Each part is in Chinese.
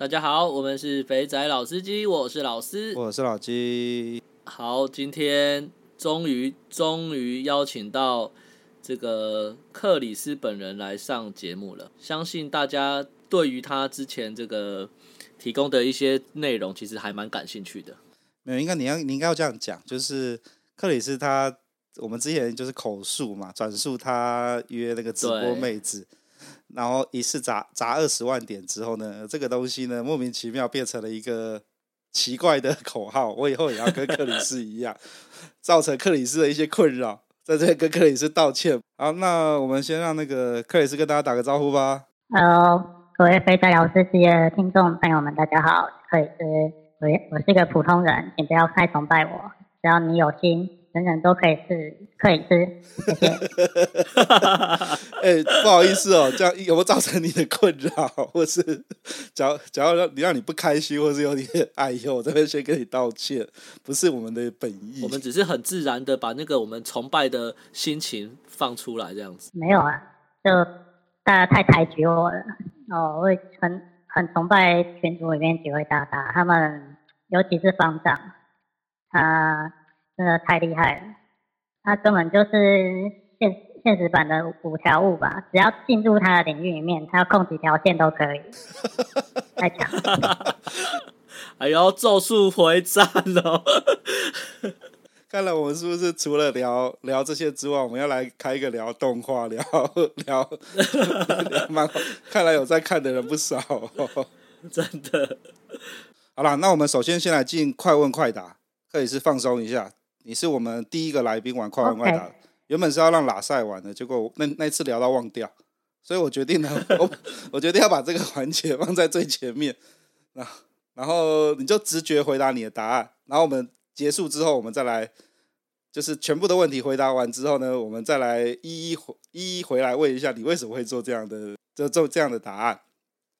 大家好，我们是肥仔老司机，我是老司，我是老鸡。好，今天终于终于邀请到这个克里斯本人来上节目了。相信大家对于他之前这个提供的一些内容，其实还蛮感兴趣的。没有，应该你要你应该要这样讲，就是克里斯他，我们之前就是口述嘛，转述他约那个直播妹子。然后一次砸砸二十万点之后呢，这个东西呢莫名其妙变成了一个奇怪的口号。我以后也要跟克里斯一样，造成克里斯的一些困扰，在这里跟克里斯道歉。好，那我们先让那个克里斯跟大家打个招呼吧。Hello，各位肥仔老司机的听众朋友们，大家好，克里斯，我我是一个普通人，请不要太崇拜我，只要你有心。人人都可以是可以吃，谢谢。哎、欸，不好意思哦，这样有没有造成你的困扰，或是假如假如让你让你不开心，或是有点哎呦，我这边先跟你道歉，不是我们的本意。我们只是很自然的把那个我们崇拜的心情放出来，这样子。没有啊，就大家太抬举我了哦，我会很很崇拜群组里面几位大大，他们尤其是方丈，他。真的太厉害了，他根本就是现现实版的五条悟吧？只要进入他的领域里面，他要控几条线都可以，太强了！还要咒术回战哦！看来我们是不是除了聊聊这些之外，我们要来开一个聊动画、聊聊聊漫画？看来有在看的人不少，真的。好了，那我们首先先来进快问快答，可以是放松一下。你是我们第一个来宾玩快问快答，Okay. 原本是要让拉塞玩的，结果那那次聊到忘掉，所以我决定呢，我我决定要把这个环节放在最前面，然后然后你就直觉回答你的答案，然后我们结束之后，我们再来，就是全部的问题回答完之后呢，我们再来一一回一一回来问一下你为什么会做这样的，就做这样的答案。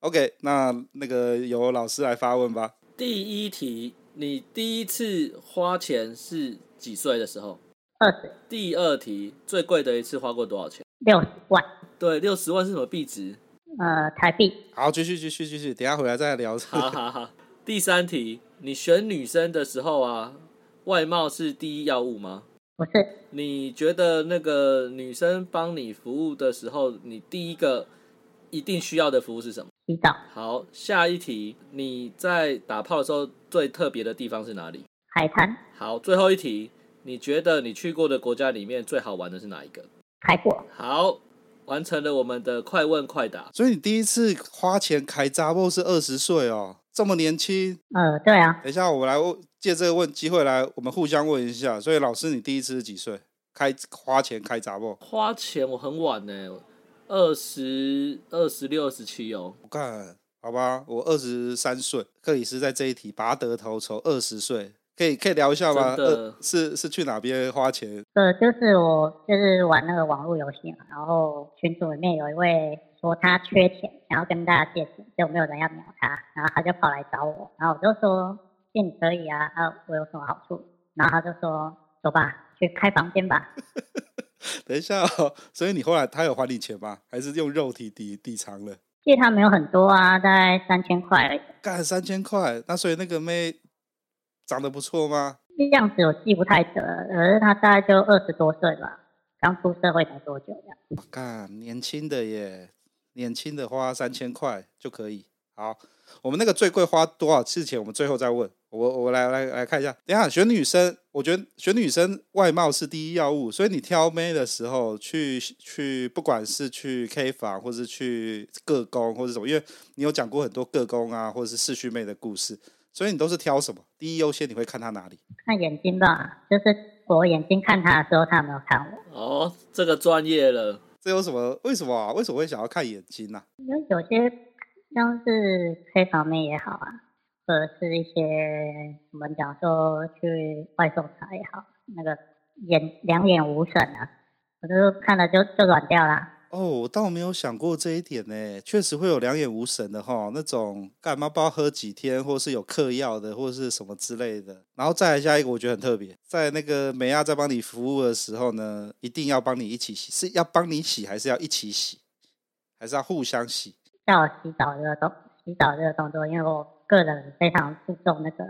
OK，那那个由老师来发问吧。第一题，你第一次花钱是？几岁的时候？二十。第二题，最贵的一次花过多少钱？六十万。对，六十万是什么币值？呃，台币。好，继续继续继续，等下回来再聊。好好好。第三题，你选女生的时候啊，外貌是第一要务吗？不是。你觉得那个女生帮你服务的时候，你第一个一定需要的服务是什么？洗澡。好，下一题，你在打炮的时候最特别的地方是哪里？海滩。好，最后一题，你觉得你去过的国家里面最好玩的是哪一个？开国。好，完成了我们的快问快答。所以你第一次花钱开查某是二十岁哦，这么年轻。呃，对啊。等一下，我们来借这个问机会来，我们互相问一下。所以老师，你第一次是几岁？开花钱开查某？花钱我很晚呢，二十二十六、二十七哦。我看，好吧，我二十三岁。克里斯在这一题拔得头筹，二十岁。可以可以聊一下吗？呃、是是去哪边花钱？呃，就是我就是玩那个网络游戏嘛，然后群组里面有一位说他缺钱，想要跟大家借钱，结果没有人要鸟他，然后他就跑来找我，然后我就说借你可以啊，啊，我有什么好处？然后他就说走吧，去开房间吧。等一下哦，所以你后来他有还你钱吗？还是用肉体抵抵偿了？借他没有很多啊，大概三千块而已。干三千块，那所以那个妹。长得不错吗？样子我记不太得，可是他大概就二十多岁吧，刚出社会才多久这样。我看年轻的耶，年轻的花三千块就可以。好，我们那个最贵花多少次钱？我们最后再问。我我来来来看一下。等一下选女生，我觉得选女生外貌是第一要务，所以你挑妹的时候去去，不管是去 K 房，或是去个工，或者什么，因为你有讲过很多个工啊，或者是视讯妹的故事。所以你都是挑什么？第一优先你会看他哪里？看眼睛吧，就是我眼睛看他的时候，他有没有看我？哦，这个专业了。这有什么？为什么啊？为什么会想要看眼睛呢、啊？因为有些像是黑方面也好啊，或者是一些我们讲说去外送茶也好，那个眼两眼无神啊，我就看了就就软掉了。哦，我倒没有想过这一点呢。确实会有两眼无神的哈，那种干嘛不知道喝几天，或是有嗑药的，或者是什么之类的。然后再来下一个，我觉得很特别，在那个美亚在帮你服务的时候呢，一定要帮你一起洗，是要帮你洗，还是要一起洗，还是要互相洗？叫我洗澡这个动洗澡这个动作，因为我个人非常注重那个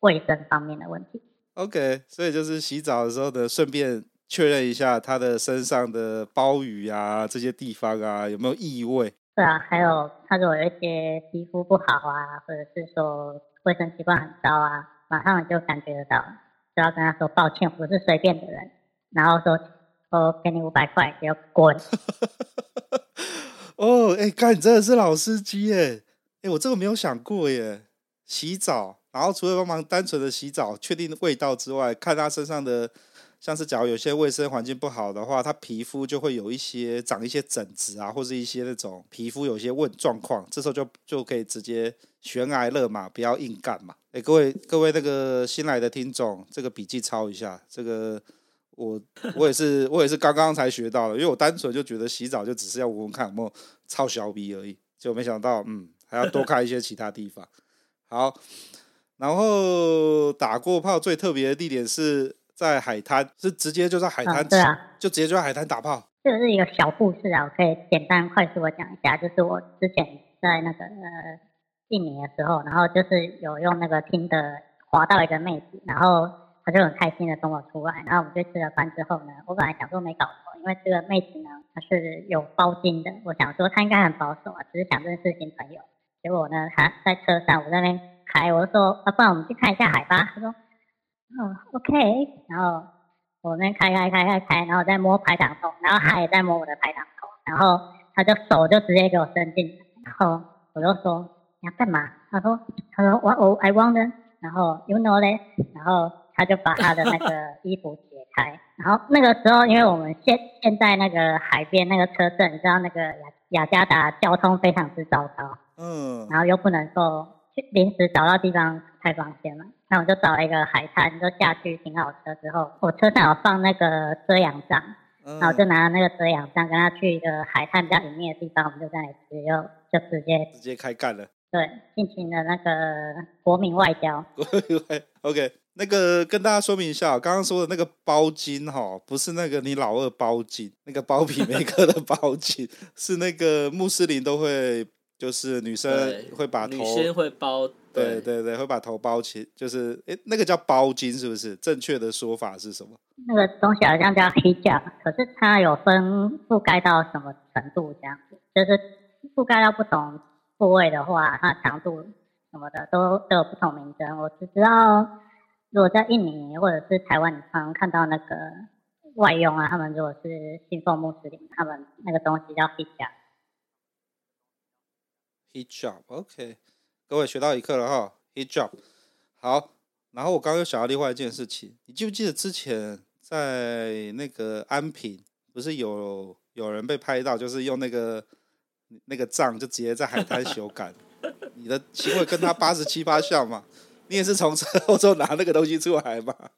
卫生方面的问题。OK，所以就是洗澡的时候呢，顺便确认一下他的身上的包鱼啊，这些地方啊有没有异味。是啊，还有他如果有一些皮肤不好啊，或者是说卫生习惯很糟啊，马上就感觉得到，就要跟他说抱歉，我不是随便的人，然后说我给你五百块，给我滚。哦，哎，干，你真的是老司机耶！哎，我这个没有想过耶。洗澡，然后除了帮忙单纯的洗澡，确定味道之外，看他身上的。像是假如有些卫生环境不好的话，他皮肤就会有一些长一些疹子啊，或是一些那种皮肤有些问状况，这时候就就可以直接悬崖勒马，不要硬干嘛。哎，各位各位那个新来的听众，这个笔记抄一下。这个我我也是我也是刚刚才学到的，因为我单纯就觉得洗澡就只是要闻闻看有没有臭小鼻而已，就没想到嗯还要多看一些其他地方。好，然后打过炮最特别的地点是。在海滩是直接就在海滩，对啊，就直接就在海滩打炮。这个是一个小故事啊，我可以简单快速的讲一下。就是我之前在那个呃印尼的时候，然后就是有用那个 Tinder 滑到一个妹子，然后她就很开心的跟我出来，然后我们就吃了饭之后呢，我本来想说没搞错，因为这个妹子呢她是有包金的，我想说她应该很保守啊，只是想认识新朋友。结果呢，她在车上我在那边开，我就说啊，不然我们去看一下海吧。她说。嗯，OK，然后我那开开开开开，然后在摸排挡头，然后他也在摸我的排挡头，然后他就手就直接给我伸进，然后我就说你要干嘛？他说他说我我 I want，然后 You know that，然后他就把他的那个衣服解开，然后那个时候因为我们现现在那个海边那个车震，你知道那个雅雅加达交通非常之糟糕，嗯，然后又不能够去临时找到地方开房间嘛。那我就找了一个海滩，就下去停好车之后，我车上有放那个遮阳帐，然后我就拿了那个遮阳帐，跟他去一个海滩比较隐秘的地方，我们就在那里直接就直接直接开干了。对，进行了那个国民外交。OK，那个跟大家说明一下，刚刚说的那个包金哈，不是那个你老二包金，那个包皮梅克的包金，是那个穆斯林都会，就是女生会把头，女生会包。对对对，会把头包起，就是诶，那个叫包巾，是不是？正确的说法是什么？那个东西好像叫 hijab，可是它有分覆盖到什么程度这样子，就是覆盖到不同部位的话，它长度什么的都都有不同名称。我只知道，如果在印尼或者是台湾，你常看到那个外佣啊，他们如果是信奉穆斯林，他们那个东西叫 hijab。hijab，OK。各位学到一课了哈，hijab。好，然后我刚刚又想到另外一件事情，你记不记得之前在那个安平，不是有有人被拍到，就是用那个那个杖就直接在海滩修改，你的行为跟他八十七八像嘛？你也是从车 后座拿那个东西出来嘛？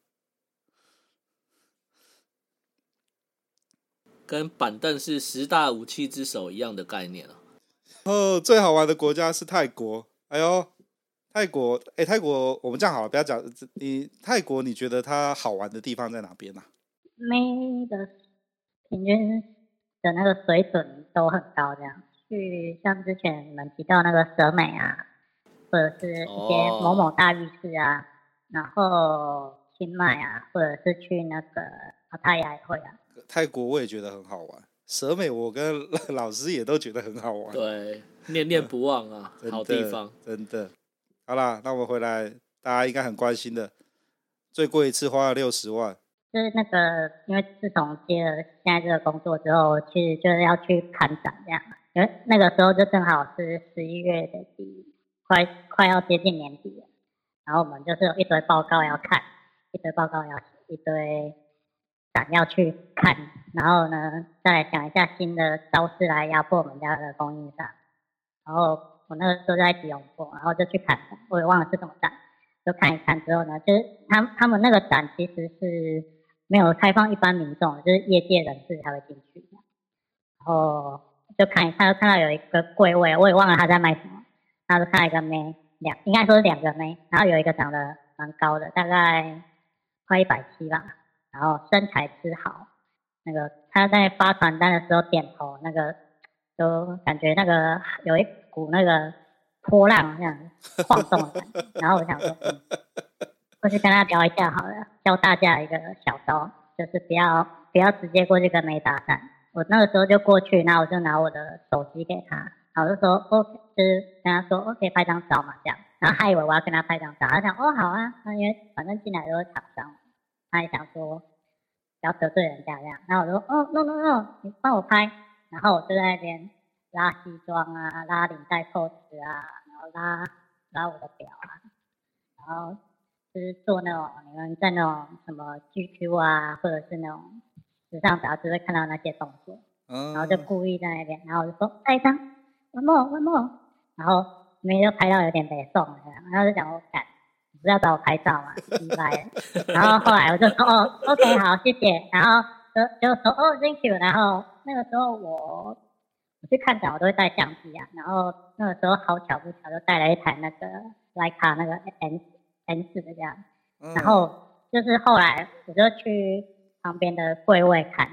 跟板凳是十大武器之首一样的概念啊。哦，最好玩的国家是泰国。哎呦，泰国，哎，泰国，我们这样好了，不要讲你泰国，你觉得它好玩的地方在哪边呢？每个平均的那个水准都很高，这样去像之前你们提到那个蛇美啊，或者是一些某某大浴室啊，哦、然后清迈啊，或者是去那个阿泰亚也会啊。泰国我也觉得很好玩，蛇美我跟 老师也都觉得很好玩。对。念念不忘啊，嗯、好地方，真的。好啦，那我们回来，大家应该很关心的，最贵一次花了六十万。就是那个，因为自从接了现在这个工作之后，其实就是要去看展这样。因为那个时候就正好是十一月的底，快快要接近年底了。然后我们就是有一堆报告要看，一堆报告要写，一堆展要去看。然后呢，再来想一下新的招式来压迫我们家的供应商。然后我那个时候在吉隆坡，然后就去看，我也忘了是什么展，就看一看之后呢，就是他他们那个展其实是没有开放一般民众，就是业界人士才会进去。然后就看一看，就看到有一个柜位，我也忘了他在卖什么，然后就看到一个妹，两应该说是两个妹，然后有一个长得蛮高的，大概快一百七吧，然后身材之好，那个他在发传单的时候点头那个。就感觉那个有一股那个波浪这样晃动的感觉。然后我想说，嗯，过去跟他聊一下好了，教大家一个小招，就是不要不要直接过去跟妹搭讪。我那个时候就过去，然后我就拿我的手机给他，然后就说 OK，就是跟他说 OK 拍张照嘛这样。然后他以为我要跟他拍张照，他想哦好啊，那因为反正进来都是厂商，他也想说不要得罪人家这样。然后我说哦 no no no，你帮我拍。然后我就在那边拉西装啊，拉领带扣子啊，然后拉拉我的表啊，然后就是做那种你们在那种什么 GQ 啊，或者是那种。时尚杂志会看到那些动作，然后就故意在那边，然后我就说拍一张，one more，one more，然后没有拍到有点没送，然后就讲我干，你不要找我拍照嘛，明白？然后后来我就说哦，OK，好，谢谢，然后就就说哦，Thank you，然后那个时候我我去看展，我都会带相机啊，然后那个时候好巧不巧就带了一台那个徕卡那个 N N 四的这样，然后就是后来我就去。旁边的柜位看，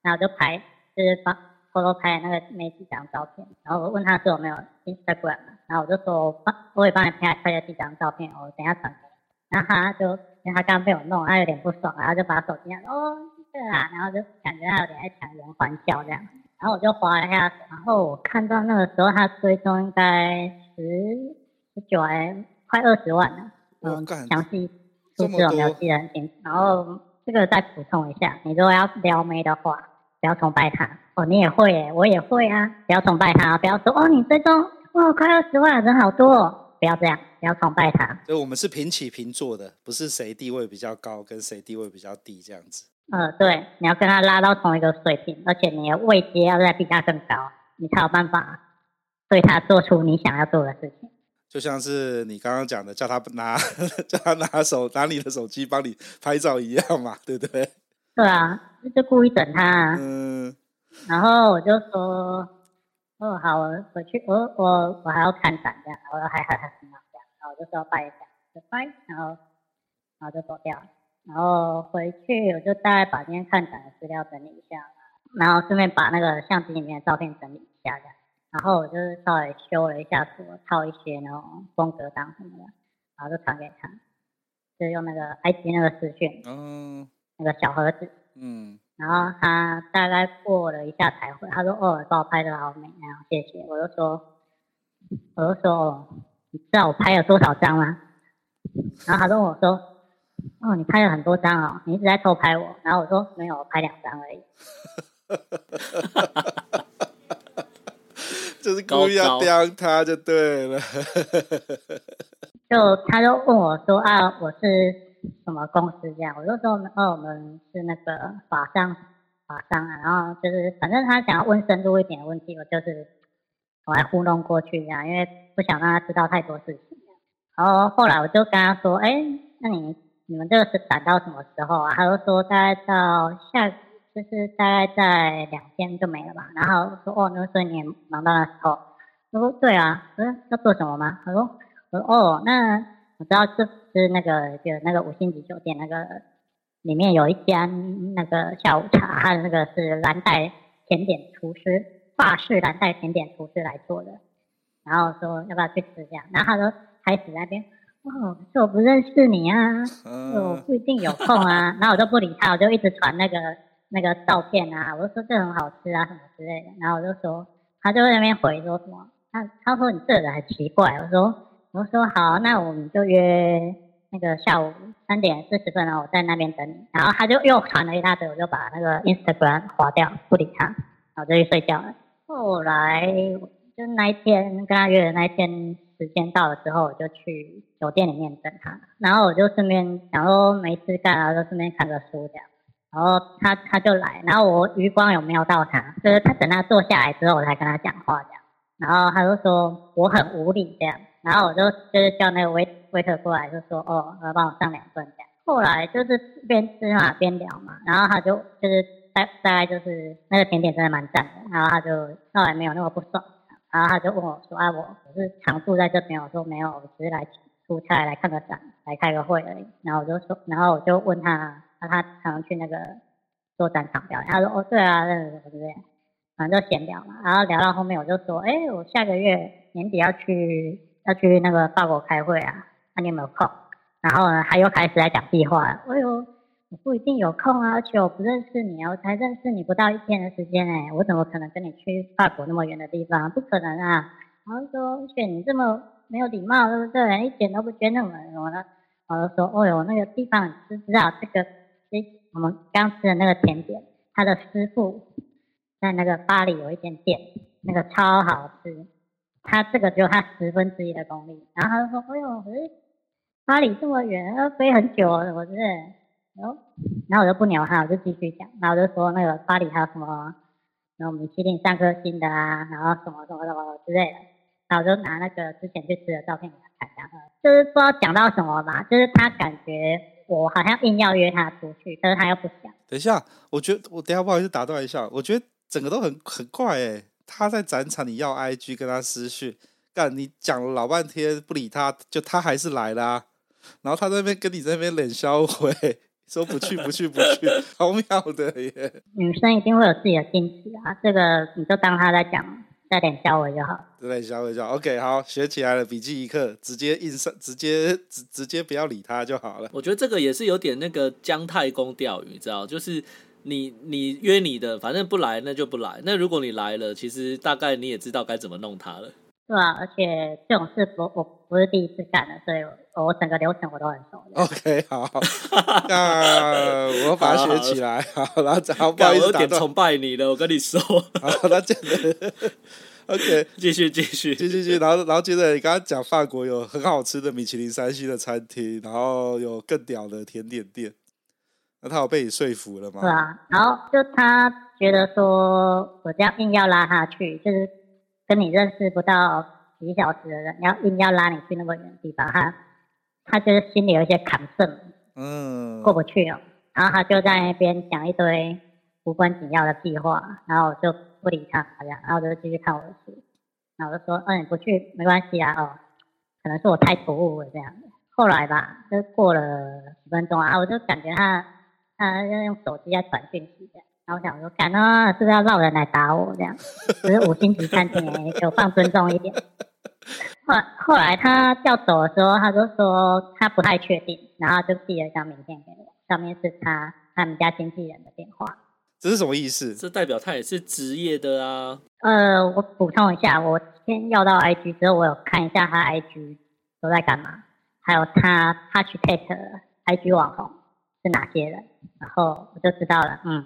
然后就拍，就是帮偷偷拍那个没几张照片，然后我问他说有没有 Instagram，然后我就说我帮，我也帮你拍拍了几张照片，我等下传给你。然后他就因为他刚刚被我弄，他有点不爽，然后就把手机拿哦，对啊，然后就感觉他有点在强颜欢笑这样，然后我就划了一下，然后我看到那个时候他追踪应该十十九还快二十万了，嗯，详细数字我没有记得很清楚，然后。这个再补充一下，你如果要撩妹的话，不要崇拜他哦。你也会耶，我也会啊。不要崇拜他，不要说哦，你最终哦，快二十万人好多哦，不要这样，不要崇拜他。所以我们是平起平坐的，不是谁地位比较高跟谁地位比较低这样子。呃，对，你要跟他拉到同一个水平，而且你的位阶要再比他更高，你才有办法对他做出你想要做的事情。就像是你刚刚讲的，叫他拿，叫他拿手拿你的手机帮你拍照一样嘛，对不对？对啊，就故意整他啊。嗯。然后我就说，哦，好，我回去，我我我还要看展这样，我说还还还很好这样，然后我就说拜一下，就拜，然后然后就走掉了。然后回去我就大概把今天看展的资料整理一下，然后顺便把那个相机里面的照片整理一下这样。然后我就是稍微修了一下图，套一些那种风格档什么的，然后就传给他，就用那个 IG 那个视讯，嗯，那个小盒子，嗯，然后他大概过了一下才回，他说：“哦，帮我拍的好美，然后谢谢。”我就说：“我就说哦，你知道我拍了多少张吗？”然后他跟我说：“哦，你拍了很多张哦，你一直在偷拍我。”然后我说：“没有，我拍两张而已。”就是故意要刁他就对了，就他就问我说啊，我是什么公司这样？我就说哦，我们是那个法商，法商啊。然后就是反正他想要问深入一点的问题，我就是我还糊弄过去这样，因为不想让他知道太多事情。然后后来我就跟他说，哎，那你你们这个是展到什么时候啊？他就说大概到下。就是大概在两天就没了吧，然后说哦，那所以你忙到那时候，他说对啊，嗯要做什么吗？他说我说哦，那我知道这是那个就那个五星级酒店那个里面有一家那个下午茶，那个是蓝带甜点厨师，法式蓝带甜点厨师来做的，然后说要不要去吃这样，然后他说开始那边哦，是我不认识你啊，我不一定有空啊，然后我就不理他，我就一直传那个。那个照片啊，我就说这很好吃啊，什么之类的。然后我就说，他就在那边回说什么，他他说你这个人很奇怪。我说我说好，那我们就约那个下午三点四十分，然后我在那边等你。然后他就又传了一大堆，我就把那个 Instagram 划掉，不理他，然后就去睡觉了。后来就那一天跟他约的那一天时间到了之后，我就去酒店里面等他。然后我就顺便想说没事干，然后就顺便看个书这样。然后他他就来，然后我余光有瞄到他，就是他等他坐下来之后，我才跟他讲话这样。然后他就说我很无理这样，然后我就就是叫那个 wait waiter 过来，就说哦，要帮我上两份这样。后来就是边吃嘛边聊嘛，然后他就就是大大概就是那个甜点真的蛮赞的，然后他就后来没有那么不爽，然后他就问我说啊，我我是常住在这边，我说没有，我只是来出差来看个展，来开个会而已。然后我就说，然后我就问他。他常常去那个做展场表演，他说：“哦，对啊，那个什么之类，反正就闲聊嘛。”然后聊到后面，我就说：“哎，我下个月年底要去要去那个法国开会啊，那、你有没有空？然后呢，他又开始来讲屁话了。哎呦，我不一定有空啊，而且我不认识你啊，我才认识你不到一天的时间哎，我怎么可能跟你去法国那么远的地方？不可能啊！然后说，而且你这么没有礼貌，对不对？一点都不尊重人，我呢。我就说，哦呦，那个地方你知道这个，诶，我们刚吃的那个甜点，他的师傅在那个巴黎有一间店，那个超好吃，他这个只有他十分之一的功力。然后他就说，哎呦，是，巴黎这么远，要飞很久，是不是？然后，然后我就不鸟他，我就继续讲。然后我就说，那个巴黎还有什么，然后米其林三颗星的啊，然后什么什么什么之类的。然后我就拿那个之前去吃的照片给他看，然后就是不知道讲到什么吧，就是他感觉我好像硬要约他出去，可是他又不想。等一下，我觉得我等下不好意思打断一下，我觉得整个都很很怪哎。他在展场，你要 IG 跟他私讯，干你讲了老半天不理他，就他还是来啦、啊。然后他在那边跟你在那边冷笑话，说不去不去不去，好妙的耶。女生一定会有自己的矜持啊，这个你就当他在讲。带点消微就好，带点消微就好。OK，好，学起来了，笔记一课，直接印上，直接直直接不要理他就好了。我觉得这个也是有点那个姜太公钓鱼，知道？就是你你约你的，反正不来那就不来。那如果你来了，其实大概你也知道该怎么弄他了。对啊，而且这种事我我不是第一次干的，所以我，我整个流程我都很熟。OK，好，那我把它学起来。好，好然后然后不好意思，我有点崇拜你了，我跟你说。好，那接着，OK，继续继续继续继续，然后然后接着你刚刚讲法国有很好吃的米其林三星的餐厅，然后有更屌的甜点店，那他有被你说服了吗？是啊，然后就他觉得说我这样硬要拉他去，就是。跟你认识不到几小时的人，要硬要拉你去那么远的地方，他他就是心里有一些坎坷，嗯，过不去哦。然后他就在那边讲一堆无关紧要的屁话，然后我就不理他，好像，然后我就继续看我的书。然后我就说，嗯，不去没关系啊，哦，可能是我太突兀了这样。后来吧，就过了十分钟啊，我就感觉他他要用手机在传讯息的。然后我想说，干啊，是不是要闹人来打我这样？只是五星级餐厅哎，给我放尊重一点。后来后来他要走的时候，他就说他不太确定，然后就递了一张名片给我，上面是他他们家经纪人的电话。这是什么意思？这代表他也是职业的啊。呃，我补充一下，我先要到 IG 之后，我有看一下他 IG 都在干嘛，还有他 hashtag IG 网红是哪些人，然后我就知道了，嗯。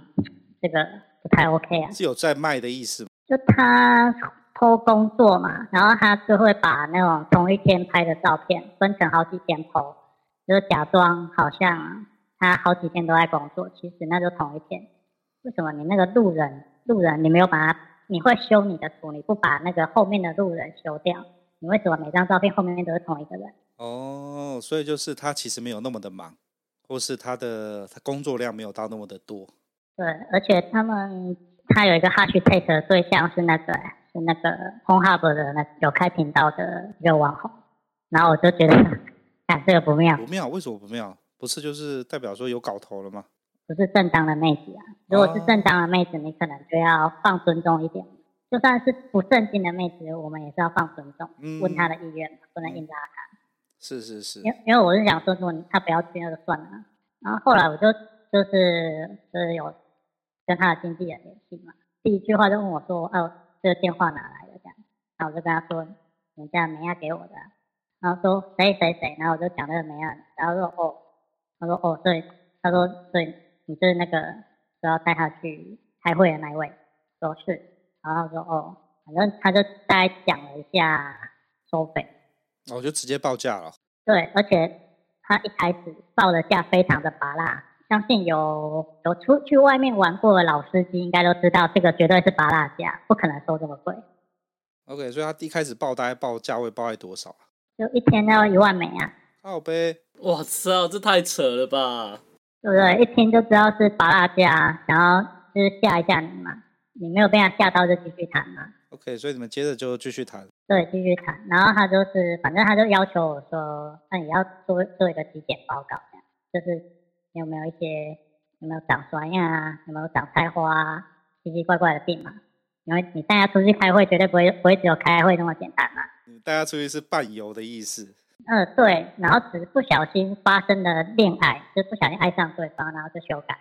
这个不太 OK 啊，是有在卖的意思吗？就他偷工作嘛，然后他就会把那种同一天拍的照片分成好几天 po，就是假装好像他好几天都在工作，其实那就同一天。为什么你那个路人路人你没有把他，你会修你的图，你不把那个后面的路人修掉？你为什么每张照片后面都是同一个人？哦，所以就是他其实没有那么的忙，或是他的他工作量没有到那么的多。对，而且他们他有一个 hashtag 的对象是那个是那个 Pornhub 的那有开频道的一个网红，然后我就觉得，啊，这个不妙。不妙？为什么不妙？不是就是代表说有搞头了吗？不是正当的妹子啊！如果是正当的妹子，你可能就要放尊重一点。就算是不正经的妹子，我们也是要放尊重，嗯、问她的意愿，不能硬拉她。是是是。因因为我是想说，说他不要去那就算了。然后后来我就就是就是有。跟他的经纪人联系嘛，第一句话就问我说：“哦，这个电话哪来的？”这样，然后我就跟他说：“人家美亚给我的。”然后说：“谁谁谁？”然后我就讲那个美亚，然后说：“哦。”他说：“哦，对。”他说：“对，你是那个说要带他去开会的那一位。”说是，然后说：“哦，反正他就大概讲了一下收费。”我就直接报价了。对，而且他一开始报的价非常的拔辣。相信有有出去外面玩过的老司机，应该都知道这个绝对是拔辣价，不可能收这么贵。OK，所以他一开始报大概报价位报在多少？就一天要一万美啊！靠呗！我操，这太扯了吧？对不对？一听就知道是拔辣价，然后就是吓一下你嘛。你没有被他吓到就继续谈嘛。OK，所以你们接着就继续谈。对，继续谈。然后他就是，反正他就要求我说，那你要做做一个体检报告，这样就是。有没有一些有没有长酸呀？有没有长菜花啊？奇奇怪怪的病嘛？因为你带他出去开会，绝对不会不会只有开会那么简单嘛。带他出去是伴游的意思。嗯、呃，对，然后只是不小心发生了恋爱，就是不小心爱上对方，然后就修改，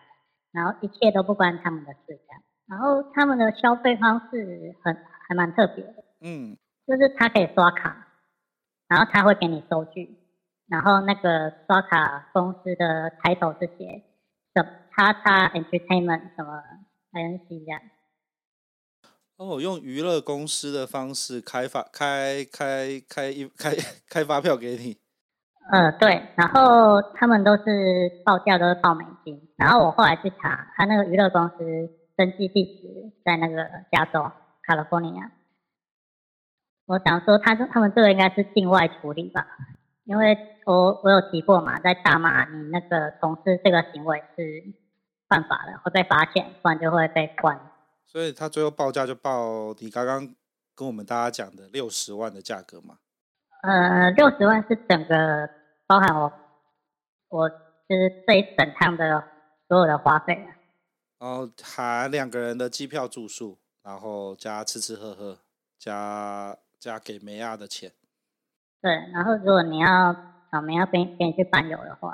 然后一切都不关他们的事，这样。然后他们的消费方式很还蛮特别的，嗯，就是他可以刷卡，然后他会给你收据，然后那个刷卡公司的抬头是写什么叉叉 Entertainment 什么 INC 这样。哦，用娱乐公司的方式开发开开开一开开发票给你。呃，对，然后他们都是报价都是报美金，然后我后来去查，他那个娱乐公司登记地址在那个加州 California。我想说他，他他们这个应该是境外处理吧，因为我我有提过嘛，在大马你那个从事这个行为是犯法的，会被罚钱，不然就会被关。所以他最后报价就报你刚刚跟我们大家讲的六十万的价格嘛？呃，六十万是整个包含我，我就是这一整趟的所有的花费。然后含两个人的机票住宿，然后加吃吃喝喝，加加给梅亚的钱。对，然后如果你要找梅亚跟跟你去伴游的话，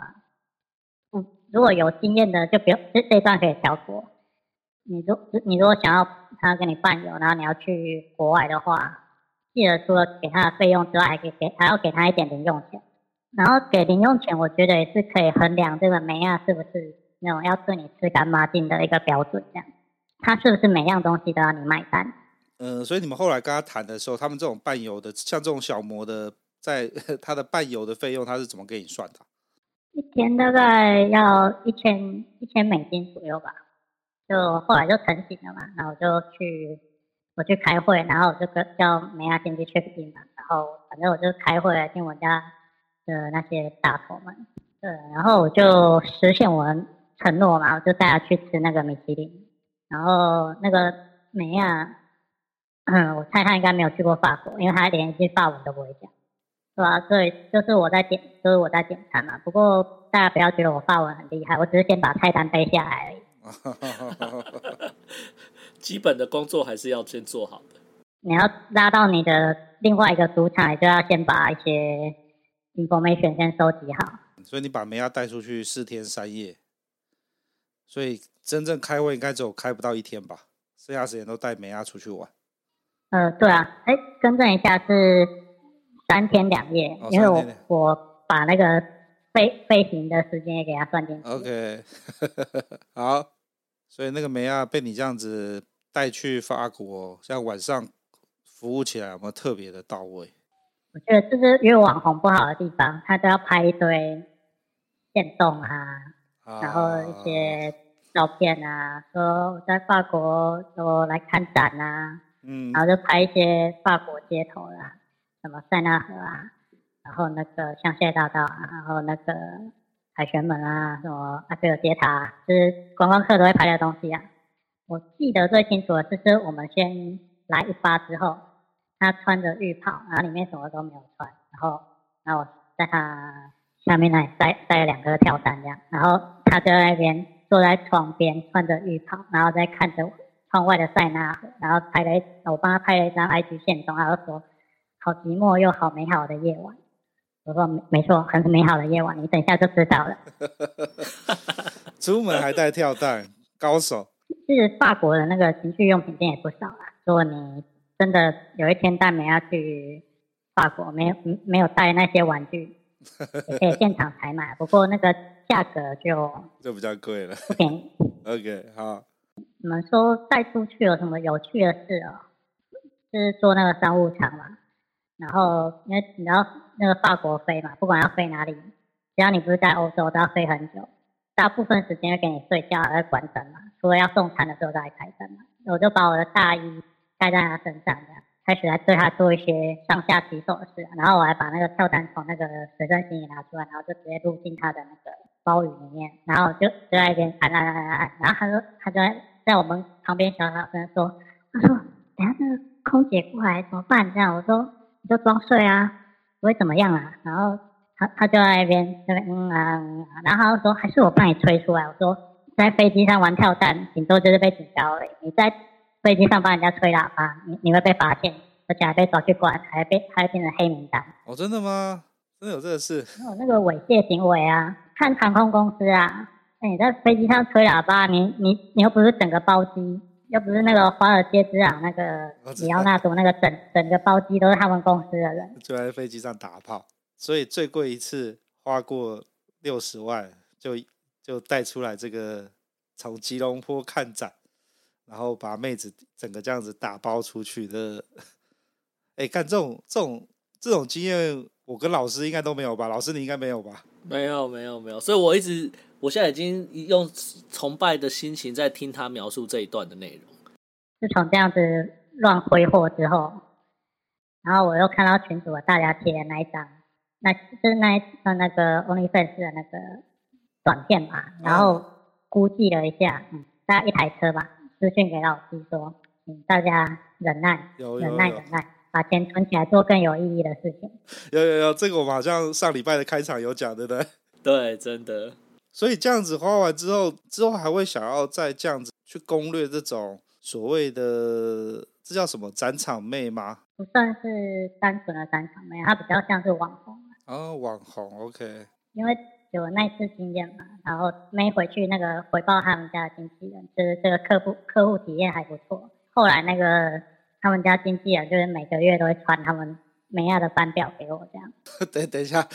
嗯，如果有经验的就不用这这段可以跳过。你如你如果想要他跟你伴游，然后你要去国外的话，记得除了给他的费用之外，还给给还要给他一点零用钱。然后给零用钱，我觉得也是可以衡量这个梅亚是不是那种要对你吃干抹净的一个标准。这样，他是不是每样东西都要你买单？嗯、呃，所以你们后来跟他谈的时候，他们这种伴游的，像这种小模的，在 他的伴游的费用，他是怎么给你算的？一天大概要一千一千美金左右吧。就后来就成型了嘛，然后我就去我去开会，然后我就跟叫梅亚先去 check in 嘛，然后反正我就开会来听我家的那些大头们，对，然后我就实现我的承诺嘛，我就带他去吃那个米其林，然后那个梅亚，嗯，我猜他应该没有去过法国，因为他连一句法文都不会讲，对吧？所以就是我在点，就是我在点餐嘛，不过大家不要觉得我法文很厉害，我只是先把菜单背下来而已。基本的工作还是要先做好的。你要拉到你的另外一个主场，就要先把一些 information 先收集好。所以你把梅亚带出去四天三夜，所以真正开会应该只有开不到一天吧？剩下时间都带梅亚出去玩。呃，对啊，哎，更正一下是三天两夜，哦、因为我我把那个飞飞行的时间也给他算进去。OK，好。所以那个梅亚被你这样子带去法国，像晚上服务起来有没有特别的到位？我觉得这是因为网红不好的地方，他都要拍一堆电动啊，啊，然后一些照片啊，说我在法国说来看展啊，嗯，然后就拍一些法国街头啊，什么塞纳河啊，然后那个香榭大道啊，然后那个。凯旋门啊，什么埃菲尔铁塔，啊就是观光客都会拍的东西啊。我记得最清楚的是，是我们先来一发之后，他穿着浴袍，然后里面什么都没有穿，然后，然后我在他下面那里带带了两个跳伞这样，然后他就在那边坐在床边穿着浴袍，然后在看着窗外的塞纳河，然后拍了一，我帮他拍了一张 IG 限动，然后说好寂寞又好美好的夜晚。我说没没错，很美好的夜晚，你等一下就知道了。出门还带跳蛋，高手。其实法国的那个情趣用品店也不少啦。如果你真的有一天带美要去法国，没有没有带那些玩具，也可以现场采买。不过那个价格就就比较贵了，不便宜。OK，好。你们说带出去有什么有趣的事哦？就是坐那个商务舱嘛。然后，因为你要那个法国飞嘛，不管要飞哪里，只要你不是在欧洲，都要飞很久。大部分时间会给你睡觉，还会关灯嘛。除了要送餐的时候才开灯嘛。我就把我的大衣盖在他身上，这样开始来对他做一些上下其手的事。然后我还把那个跳单从那个随身行李拿出来，然后就直接录进他的那个包里面。然后就就在一边按按按按按。然后他说，他就在在我们旁边小小声说：“他说，等下那个空姐过来怎么办？”这样我说。你就装睡啊，不会怎么样啊。然后他他就在那边那边嗯啊嗯啊，然后他就说还是我帮你吹出来。我说在飞机上玩跳蛋，顶多就是被警告而已。你在飞机上帮人家吹喇叭，你你会被发现。而且还被抓去关，还被还变成黑名单。哦，真的吗？真的有这个事？有那个猥亵行为啊！看航空公司啊，那你在飞机上吹喇叭，你你你又不是整个包机，又不是那个华尔街之狼那个李奥纳多那个整整个包机都是他们公司的人，就在飞机上打炮，所以最贵一次花过六十万，就就带出来这个从吉隆坡看展，然后把妹子整个这样子打包出去的。哎，干这种这种这种经验。我跟老师应该都没有吧？老师你应该没有吧？没有，没有，没有。所以我一直，我现在已经用崇拜的心情在听他描述这一段的内容。自从这样子乱挥霍之后，然后我又看到群组的大家贴的那一张，那就是那一呃那个 OnlyFans 的那个短片嘛，然后估计了一下，嗯，大概一台车吧，私讯给老师说，嗯，大家忍耐，忍耐，忍耐。把钱存起来做更有意义的事情。有有有，这个我们好像上礼拜的开场有讲，对不对？对，真的。所以这样子花完之后，之后还会想要再这样子去攻略这种所谓的，这叫什么展场妹吗？不算是单纯的展场妹，她比较像是网红。哦，网红，OK。因为有那次经验嘛，然后没回去那个回报他们家的经纪人，就是这个客户客户体验还不错。后来那个。他们家经纪人就是每个月都会传他们美亚的班表给我，这样。等等一下，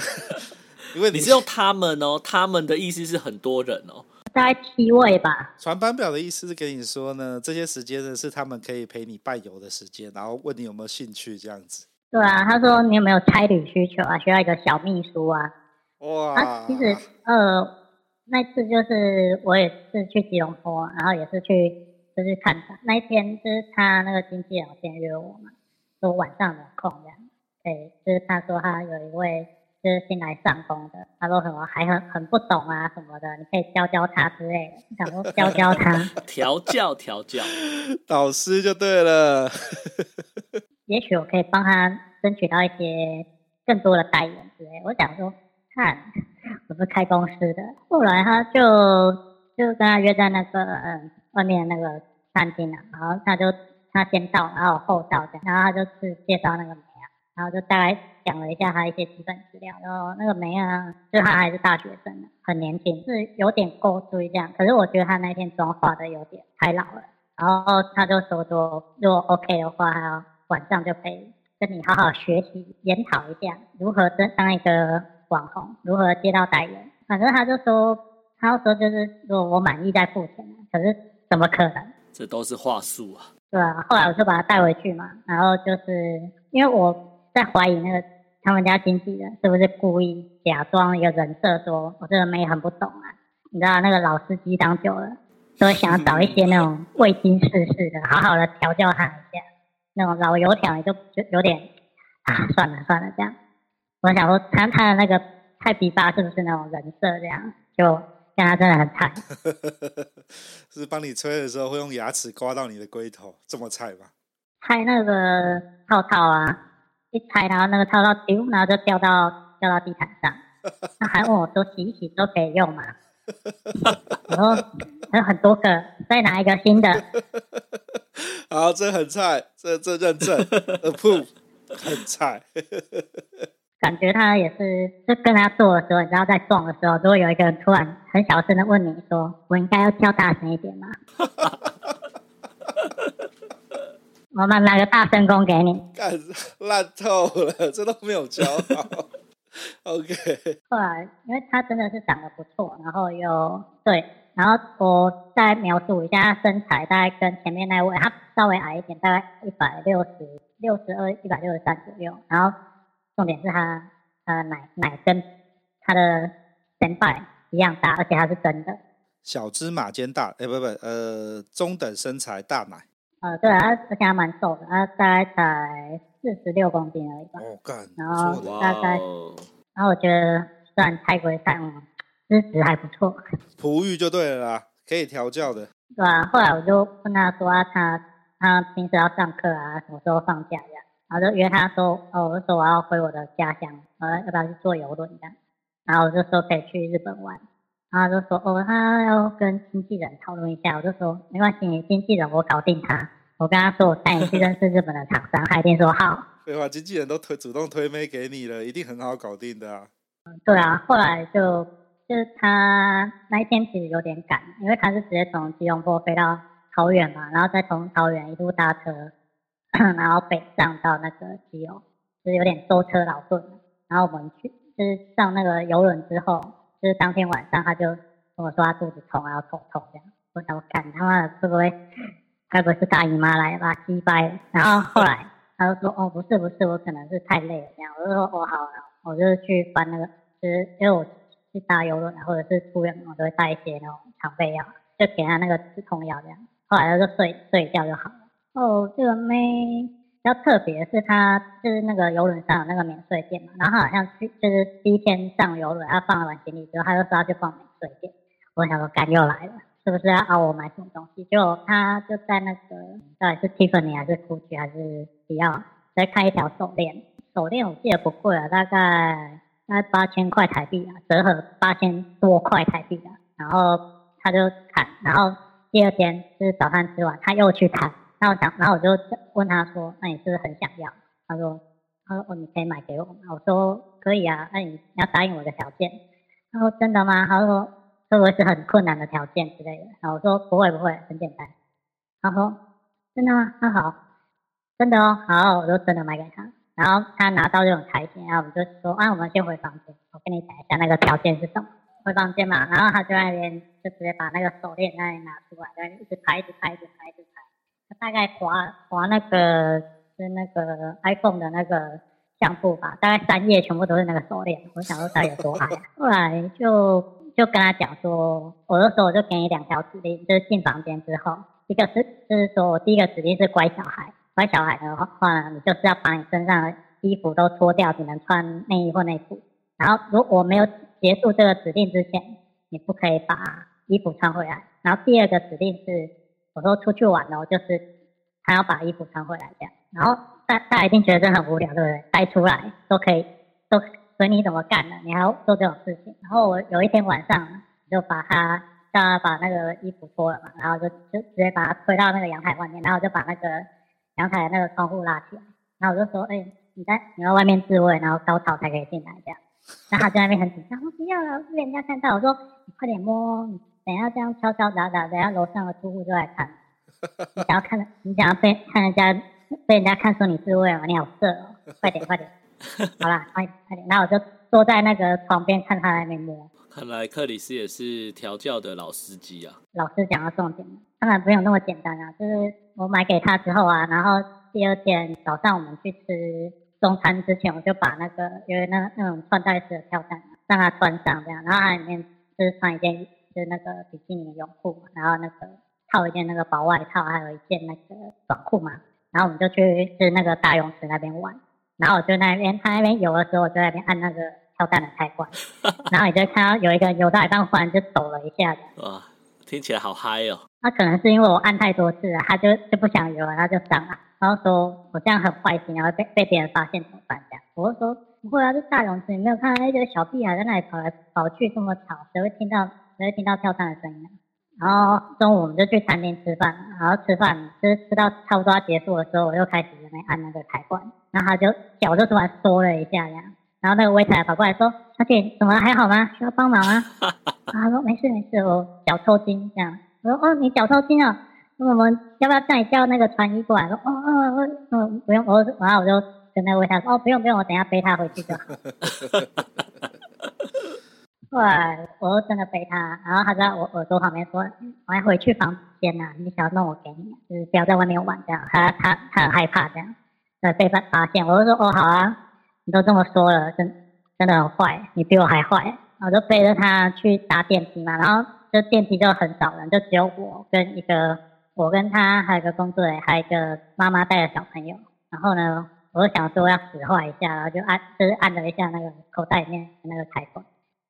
因为 你是用他们哦，他们的意思是很多人哦，大概七位吧。传班表的意思是跟你说呢，这些时间呢是他们可以陪你伴游的时间，然后问你有没有兴趣这样子。对啊，他说你有没有差旅需求啊？需要一个小秘书啊。哇。啊，其实呃，那次就是我也是去吉隆坡，然后也是去。就是看他那一天，就是他那个经纪人先约我嘛，说晚上有空这样。对，就是他说他有一位就是新来上工的，他说什么还很很不懂啊什么的，你可以教教他之类的，想说教教他，调教调教，导师就对了。也许我可以帮他争取到一些更多的代言之类。我想说，看我是开公司的，后来他就就跟他约在那个嗯。外面那个餐厅啊，然后他就他先到，然后后到这样，然后他就是介绍那个梅啊，然后就大概讲了一下他一些基本资料，然后那个梅啊，就他还是大学生，很年轻，是有点勾追这样，可是我觉得他那天妆化的有点太老了，然后他就说说如果 OK 的话，晚上就可以跟你好好学习研讨一下如何当当一个网红，如何接到代言，反正他就说他说就是如果我满意再付钱，可是。怎么可能？这都是话术啊！对啊，后来我就把他带回去嘛，然后就是因为我在怀疑那个他们家经纪人是不是故意假装一个人设，说我这个妹很不懂啊。你知道那个老司机当久了，都会想要找一些那种未经世事的，好好的调教他一下。那种老油条也就就有点啊，算了算了这样。我想说他他的那个菜逼吧是不是那种人设这样就。现在真的很菜，是帮你吹的时候会用牙齿刮到你的龟头，这么菜吗？拆那个套套啊，一拆然后那个套套丢，然后就掉到掉到地毯上。他还问我说洗一洗都可以用吗？我说还有很多个，再拿一个新的。好，这很菜，这这认证 approve 很菜。感觉他也是，就跟他做的时候，你知道在撞的时候，如果有一个人突然很小声的问你说：“我应该要叫大声一点吗？” 我们拿个大声公给你。干烂透了，这都没有教好。OK。后来，因为他真的是长得不错，然后又对，然后我再描述一下他身材，大概跟前面那位他稍微矮一点，大概一百六十六十二、一百六十三左右，然后。重点是他，呃，奶奶跟他的前辈一样大，而且他是真的。小芝麻兼大，哎、欸，不不，呃，中等身材大奶。呃，对啊，而且还蛮瘦的，他大概才四十六公斤而已吧。哦，干。然后大概，然后我觉得虽然太贵，但资质还不错。璞玉就对了啦，可以调教的。对啊，后来我就问他说啊，他他平时要上课啊，什么时候放假呀？然后就约他说，哦，我就说我要回我的家乡，呃，要不要去坐游轮这样？然后我就说可以去日本玩。然后就说，哦，他要跟经纪人讨论一下。我就说没关系，经纪人我搞定他，我我跟他说我带你去认识日本的厂商，他一定说好。废话，经纪人都推主动推妹给你了，一定很好搞定的啊。嗯对啊，后来就就是他那一天其实有点赶，因为他是直接从吉隆坡飞到桃园嘛，然后再从桃园一路搭车，然后北上到那个基隆，就是有点舟车劳顿。然后我们去就是上那个游轮之后，就是当天晚上他就跟我说他肚子痛，然后痛痛这样。我想我干他妈的会不会该不会是大姨妈来吧？鸡掰。然后后来他就说哦不是不是，我可能是太累了这样。我就说哦好，我就去搬那个，就是因为我去搭游轮或者是出院，我都会带一些那种常备药，就给他那个止痛药这样。后来他就睡睡一觉就好了。哦，这个妹比较特别是，他就是那个游轮上有那个免税店嘛，然后好像去就是第一天上游轮，他放完行李之后，他就说他去逛免税店。我想说，干又来了，是不是要熬我买什么东西？就他就在那个到底是 Tiffany 还是 Gucci 还是迪奥，在看一条手链，手链我记得不贵啊，大概大概八千块台币啊，折合八千多块台币啊。然后他就砍，然后。第二天就是早餐吃完，他又去砍，然后讲，然后我就问他说：“那你是不是很想要？”他说：“他说哦，你可以买给我吗？”我说：“可以啊，那你你要答应我的条件。”他说：“真的吗？”他说：“会不会是很困难的条件之类的？”然后我说：“不会不会，很简单。”他说：“真的吗？那好，真的哦，好，我就真的买给他。”然后他拿到这种台阶，然后我们就说：“啊，我们先回房间，我跟你讲一下那个条件是什么。”回房间嘛，然后他就在那边就直接把那个手链那里拿出来，在一直拍，一直拍，一直拍，一直拍。他大概划划那个是那个 iPhone 的那个相簿吧，大概三页全部都是那个手链。我想说他有多爱啊。后来就就跟他讲说，我就说我就给你两条指令，就是进房间之后，一个是就是说我第一个指令是乖小孩，乖小孩的话呢，你就是要把你身上的衣服都脱掉，只能穿内衣或内裤。然后如果没有结束这个指令之前，你不可以把衣服穿回来。然后第二个指令是，我说出去玩了，就是他要把衣服穿回来这样。然后大大家一定觉得这很无聊，对不对？带出来都可以，都随你怎么干了，你还要做这种事情。然后我有一天晚上就把他叫他把那个衣服脱了嘛，然后就就直接把他推到那个阳台外面，然后就把那个阳台的那个窗户拉起来。然后我就说，哎，你在你在外面自慰，然后高潮才可以进来这样。然后他在那边很紧张，我不要了，被人家看到。我说你快点摸，等下这样敲敲打打，等下楼上的住户就来看。你想要看，你想要被看人家被人家看说你自慰吗？你好色哦！快点快点，好啦，快快点。然后我就坐在那个床边看他在那边摸。看来克里斯也是调教的老司机啊。老师讲到重点，当然不用那么简单啊。就是我买给他之后啊，然后第二天早上我们去吃。中餐之前我就把那个因为那那种穿戴式的跳蛋让他穿上这样，然后它里面就是穿一件就是那个比基尼泳裤，然后那个套一件那个薄外套，还有一件那个短裤嘛，然后我们就去就是那个大泳池那边玩，然后我就那边他那边游的时候，我就在那边按那个跳蛋的开关，然后你就看到有一个游到一半忽然就抖了一下，哇，听起来好嗨哦！那可能是因为我按太多次了，他就就不想游了，他就上了。然后说我这样很坏心，然后被被别人发现怎么办？这样，我就说不会啊，这大泳池你没有看到那个小屁孩在那里跑来跑去这么吵，谁会听到谁会听到跳蛋的声音？然后中午我们就去餐厅吃饭，然后吃饭吃吃到差不多要结束的时候，我又开始在那按那个开关，然后他就脚就突然缩了一下这样，然后那个 waiter 跑过来说：“小姐怎么了？还好吗？需要帮忙吗？” 他说：“没事没事，我脚抽筋这样。”我说：“哦，你脚抽筋啊？”那我们要不要叫你叫那个船医过来？说哦哦哦，嗯，不用，我然后我就跟那个 waiter 说哦，不用不用，我等下背他回去就好。后来我就真的背他，然后他在我耳朵旁边说，我要回去房间呐，你想要弄我给你，就是不要在外面玩这样。他他他很害怕这样，呃被发发现，我就说哦好啊，你都这么说了，真真的很坏，你比我还坏。我就背着他去搭电梯嘛，然后这电梯就很少人，就只有我跟一个。我跟他还有个工作人员，还有一个妈妈带着小朋友。然后呢，我就想说要使坏一下，然后就按，就是按了一下那个口袋里面那个开关，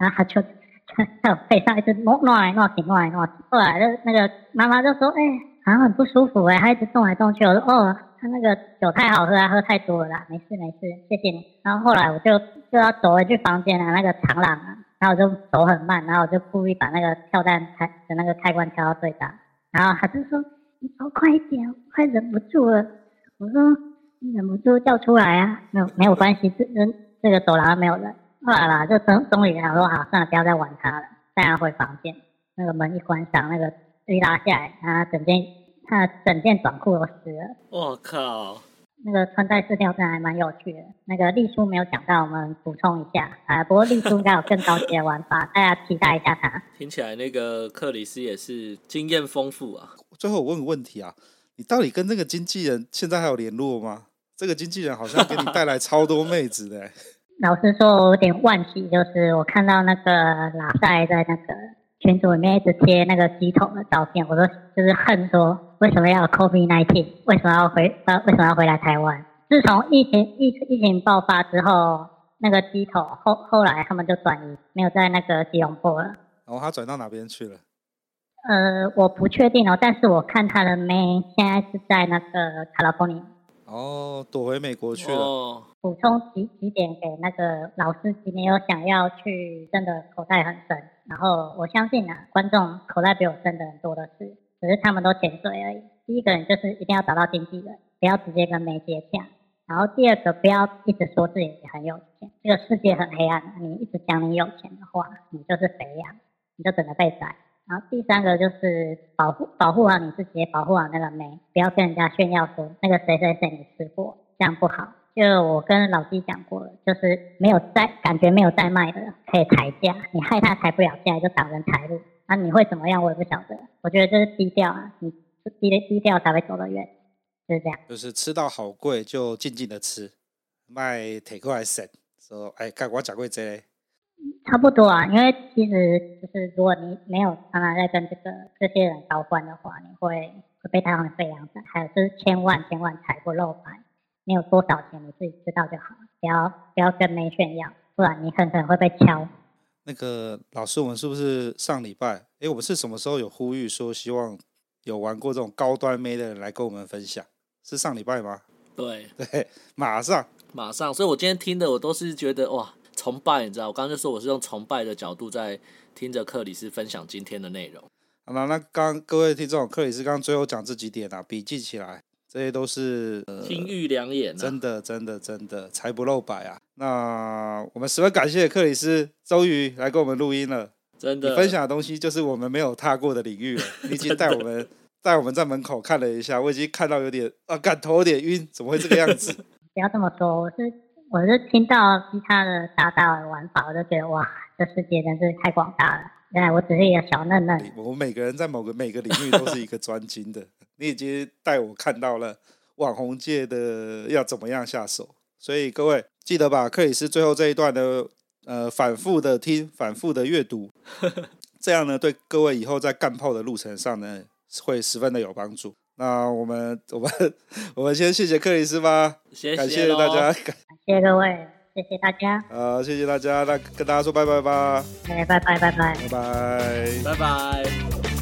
然后他就在我背上一直摸挪来挪去，挪来挪去。后来就那个妈妈就说：“哎、好像很不舒服哎、欸，他一直动来动去。”我说：“哦，他那个酒太好喝啊，喝太多了啦，没事没事，谢谢你。”然后后来我就就要走回去房间了，那个长廊啊，然后我就走很慢，然后我就故意把那个跳蛋开的那个开关调到最大，然后他就说。你走快一点，快忍不住了。我说你忍不住叫出来啊，没有没有关系，这人这个走廊没有人。后来啦，就终终于想说好，算了，不要再玩它了，带他回房间。那个门一关上，那个一拉下来，他整件他整件短裤都湿了。我靠！那个穿戴式跳真的还蛮有趣的。那个丽叔没有讲到，我们补充一下啊。不过丽叔应该有更高级的玩法，大家期待一下他。听起来那个克里斯也是经验丰富啊。最后我问个问题啊，你到底跟那个经纪人现在还有联络吗？这个经纪人好像给你带来超多妹子的。老实说，我有点惋惜，就是我看到那个拉塞在那个群组里面一直贴那个机头的照片，我都就是恨说。为什么要 COVID-19？为什么要回？呃，为什么要回来台湾？自从疫情疫疫情爆发之后，那个机头后后来他们就转移，没有在那个吉隆坡了。然后他转到哪边去了？呃，我不确定哦，但是我看他的妹现在是在那个 California。哦，躲回美国去了。哦、补充几几点给那个老司机，没有想要去，真的口袋很深。然后我相信啊，观众口袋比我深的人多的是。只是他们都潜水而已。第一个人就是一定要找到经纪人，不要直接跟媒接洽。然后第二个，不要一直说自己很有钱。这个世界很黑暗，你一直讲你有钱的话，你就是肥羊，你就等着被宰。然后第三个就是保护保护好你自己，保护好那个妹，不要跟人家炫耀说那个谁谁谁你吃过，这样不好。就我跟老鸡讲过了，就是没有在感觉没有在卖的可以抬价，你害他抬不了价就挡人财路。那、你会怎么样？我也不晓得。我觉得这是低调啊，你低低调才会走得远，就是这样。就是吃到好贵就静静的吃，卖铁过来省。说哎，看我讲过这个。差不多啊，因为其实就是如果你没有常常在跟这个这些人交换的话，你会会被他们费养的。还有就是千万千万财不露白，你有多少钱你自己知道就好，不要不要跟没炫耀，不然你很可能会被敲。那个老师，我们是不是上礼拜？哎，我们是什么时候有呼吁说希望有玩过这种高端妹的人来跟我们分享？是上礼拜吗？对对，马上马上。所以我今天听的，我都是觉得哇，崇拜，你知道？我刚刚就说我是用崇拜的角度在听着克里斯分享今天的内容。好了，那刚各位听众，克里斯刚刚最后讲这几点啊，笔记起来。这些都是、呃、金玉良言、啊，真的，真的，真的，财不露白啊！那我们十分感谢克里斯终于来跟我们录音了，真的，你分享的东西就是我们没有踏过的领域了。你已经带我们带我们在门口看了一下，我已经看到有点啊，感头有点晕，怎么会这个样子？不要这么说，我是我是听到其他的大大的玩法，我就觉得哇，这世界真是太广大了。原来我只是一个小嫩嫩。我们每个人在某个每个领域都是一个专精的。你已经带我看到了网红界的要怎么样下手，所以各位记得把克里斯最后这一段的呃反复的听，反复的阅读，这样呢对各位以后在干炮的路程上呢会十分的有帮助。那我们我们我们先谢谢克里斯吧，感谢大家，感谢各位，谢谢大家，呃，谢谢大家，那跟大家说拜拜吧，拜拜拜拜。拜拜。拜拜。